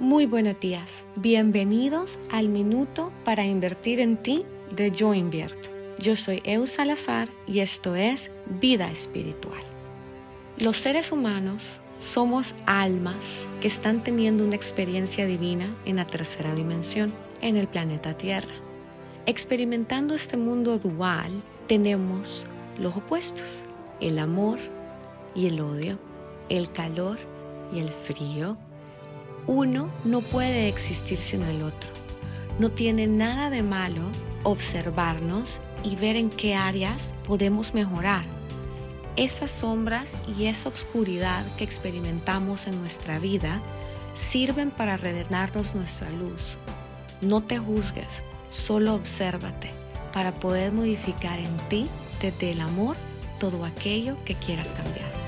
Muy buenos días. Bienvenidos al Minuto para Invertir en Ti de Yo Invierto. Yo soy Eu Salazar y esto es Vida Espiritual. Los seres humanos somos almas que están teniendo una experiencia divina en la tercera dimensión, en el planeta Tierra. Experimentando este mundo dual, tenemos los opuestos, el amor y el odio, el calor y el frío, uno no puede existir sin el otro. No tiene nada de malo observarnos y ver en qué áreas podemos mejorar. Esas sombras y esa oscuridad que experimentamos en nuestra vida sirven para redenarnos nuestra luz. No te juzgues, solo obsérvate para poder modificar en ti desde el amor todo aquello que quieras cambiar.